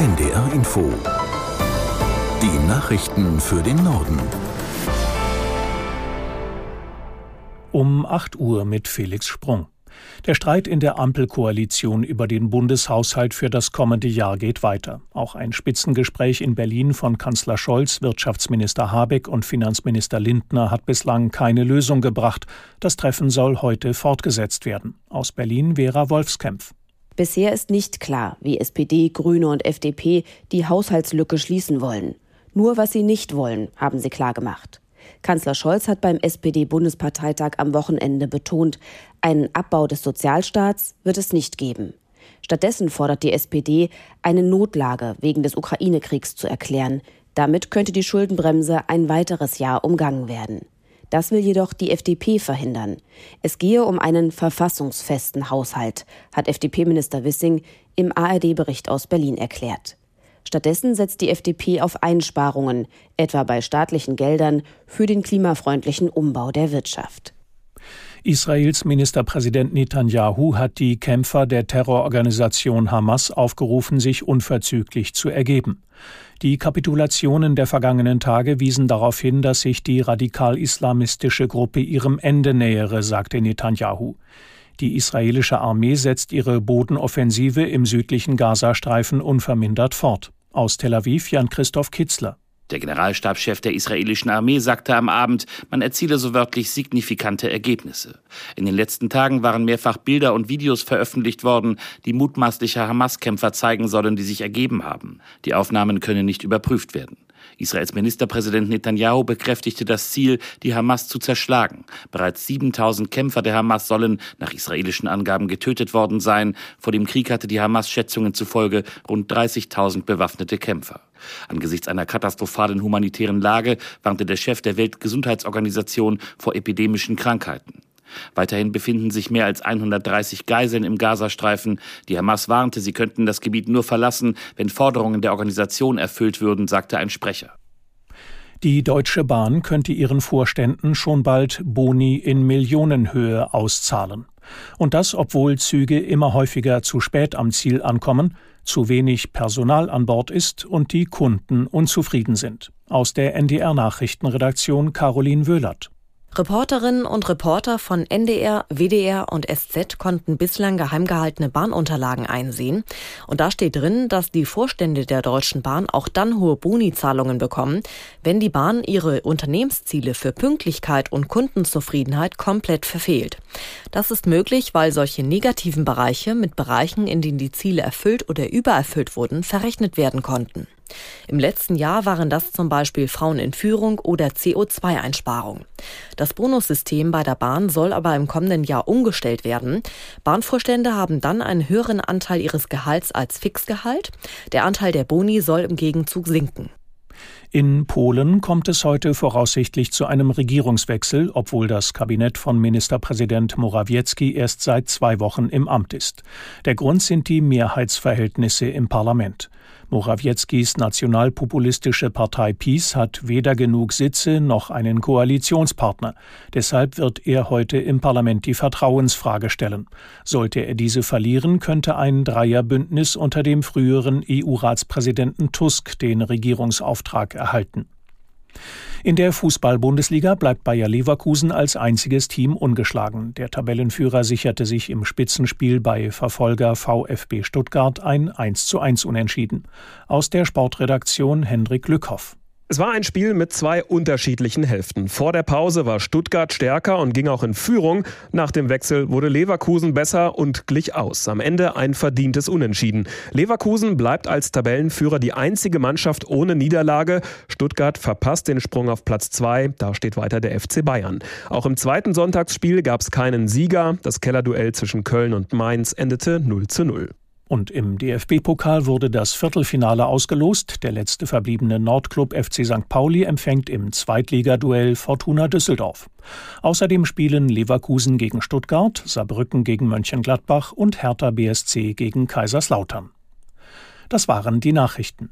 NDR Info. Die Nachrichten für den Norden. Um 8 Uhr mit Felix Sprung. Der Streit in der Ampelkoalition über den Bundeshaushalt für das kommende Jahr geht weiter. Auch ein Spitzengespräch in Berlin von Kanzler Scholz, Wirtschaftsminister Habeck und Finanzminister Lindner hat bislang keine Lösung gebracht. Das Treffen soll heute fortgesetzt werden. Aus Berlin Vera Wolfskämpf. Bisher ist nicht klar, wie SPD, Grüne und FDP die Haushaltslücke schließen wollen. Nur was sie nicht wollen, haben sie klargemacht. Kanzler Scholz hat beim SPD-Bundesparteitag am Wochenende betont, einen Abbau des Sozialstaats wird es nicht geben. Stattdessen fordert die SPD, eine Notlage wegen des Ukraine-Kriegs zu erklären. Damit könnte die Schuldenbremse ein weiteres Jahr umgangen werden. Das will jedoch die FDP verhindern. Es gehe um einen verfassungsfesten Haushalt, hat FDP-Minister Wissing im ARD-Bericht aus Berlin erklärt. Stattdessen setzt die FDP auf Einsparungen, etwa bei staatlichen Geldern für den klimafreundlichen Umbau der Wirtschaft. Israels Ministerpräsident Netanyahu hat die Kämpfer der Terrororganisation Hamas aufgerufen, sich unverzüglich zu ergeben. Die Kapitulationen der vergangenen Tage wiesen darauf hin, dass sich die radikal-islamistische Gruppe ihrem Ende nähere, sagte Netanyahu. Die israelische Armee setzt ihre Bodenoffensive im südlichen Gazastreifen unvermindert fort. Aus Tel Aviv Jan Christoph Kitzler. Der Generalstabschef der israelischen Armee sagte am Abend, man erziele so wörtlich signifikante Ergebnisse. In den letzten Tagen waren mehrfach Bilder und Videos veröffentlicht worden, die mutmaßliche Hamas-Kämpfer zeigen sollen, die sich ergeben haben. Die Aufnahmen können nicht überprüft werden. Israels Ministerpräsident Netanyahu bekräftigte das Ziel, die Hamas zu zerschlagen. Bereits 7000 Kämpfer der Hamas sollen nach israelischen Angaben getötet worden sein. Vor dem Krieg hatte die Hamas Schätzungen zufolge rund 30.000 bewaffnete Kämpfer. Angesichts einer katastrophalen humanitären Lage warnte der Chef der Weltgesundheitsorganisation vor epidemischen Krankheiten. Weiterhin befinden sich mehr als 130 Geiseln im Gazastreifen. Die Hamas warnte, sie könnten das Gebiet nur verlassen, wenn Forderungen der Organisation erfüllt würden, sagte ein Sprecher. Die Deutsche Bahn könnte ihren Vorständen schon bald Boni in Millionenhöhe auszahlen. Und das, obwohl Züge immer häufiger zu spät am Ziel ankommen, zu wenig Personal an Bord ist und die Kunden unzufrieden sind. Aus der NDR Nachrichtenredaktion Caroline Wöhlert. Reporterinnen und Reporter von NDR, WDR und SZ konnten bislang geheim gehaltene Bahnunterlagen einsehen. Und da steht drin, dass die Vorstände der Deutschen Bahn auch dann hohe Boni-Zahlungen bekommen, wenn die Bahn ihre Unternehmensziele für Pünktlichkeit und Kundenzufriedenheit komplett verfehlt. Das ist möglich, weil solche negativen Bereiche mit Bereichen, in denen die Ziele erfüllt oder übererfüllt wurden, verrechnet werden konnten. Im letzten Jahr waren das zum Beispiel Frauen in Führung oder CO2-Einsparung. Das Bonussystem bei der Bahn soll aber im kommenden Jahr umgestellt werden. Bahnvorstände haben dann einen höheren Anteil ihres Gehalts als Fixgehalt. Der Anteil der Boni soll im Gegenzug sinken. In Polen kommt es heute voraussichtlich zu einem Regierungswechsel, obwohl das Kabinett von Ministerpräsident Morawiecki erst seit zwei Wochen im Amt ist. Der Grund sind die Mehrheitsverhältnisse im Parlament. Morawieckis nationalpopulistische Partei PiS hat weder genug Sitze noch einen Koalitionspartner. Deshalb wird er heute im Parlament die Vertrauensfrage stellen. Sollte er diese verlieren, könnte ein Dreierbündnis unter dem früheren EU-Ratspräsidenten Tusk den Regierungsauftrag erhalten. In der Fußball-Bundesliga bleibt Bayer Leverkusen als einziges Team ungeschlagen. Der Tabellenführer sicherte sich im Spitzenspiel bei Verfolger VfB Stuttgart ein 1:1 Unentschieden. Aus der Sportredaktion Hendrik Lückhoff. Es war ein Spiel mit zwei unterschiedlichen Hälften. Vor der Pause war Stuttgart stärker und ging auch in Führung. Nach dem Wechsel wurde Leverkusen besser und glich aus. Am Ende ein verdientes Unentschieden. Leverkusen bleibt als Tabellenführer die einzige Mannschaft ohne Niederlage. Stuttgart verpasst den Sprung auf Platz zwei. Da steht weiter der FC Bayern. Auch im zweiten Sonntagsspiel gab es keinen Sieger. Das Kellerduell zwischen Köln und Mainz endete 0 zu 0. Und im DFB-Pokal wurde das Viertelfinale ausgelost. Der letzte verbliebene Nordclub FC St. Pauli empfängt im Zweitligaduell Fortuna Düsseldorf. Außerdem spielen Leverkusen gegen Stuttgart, Saarbrücken gegen Mönchengladbach und Hertha BSC gegen Kaiserslautern. Das waren die Nachrichten.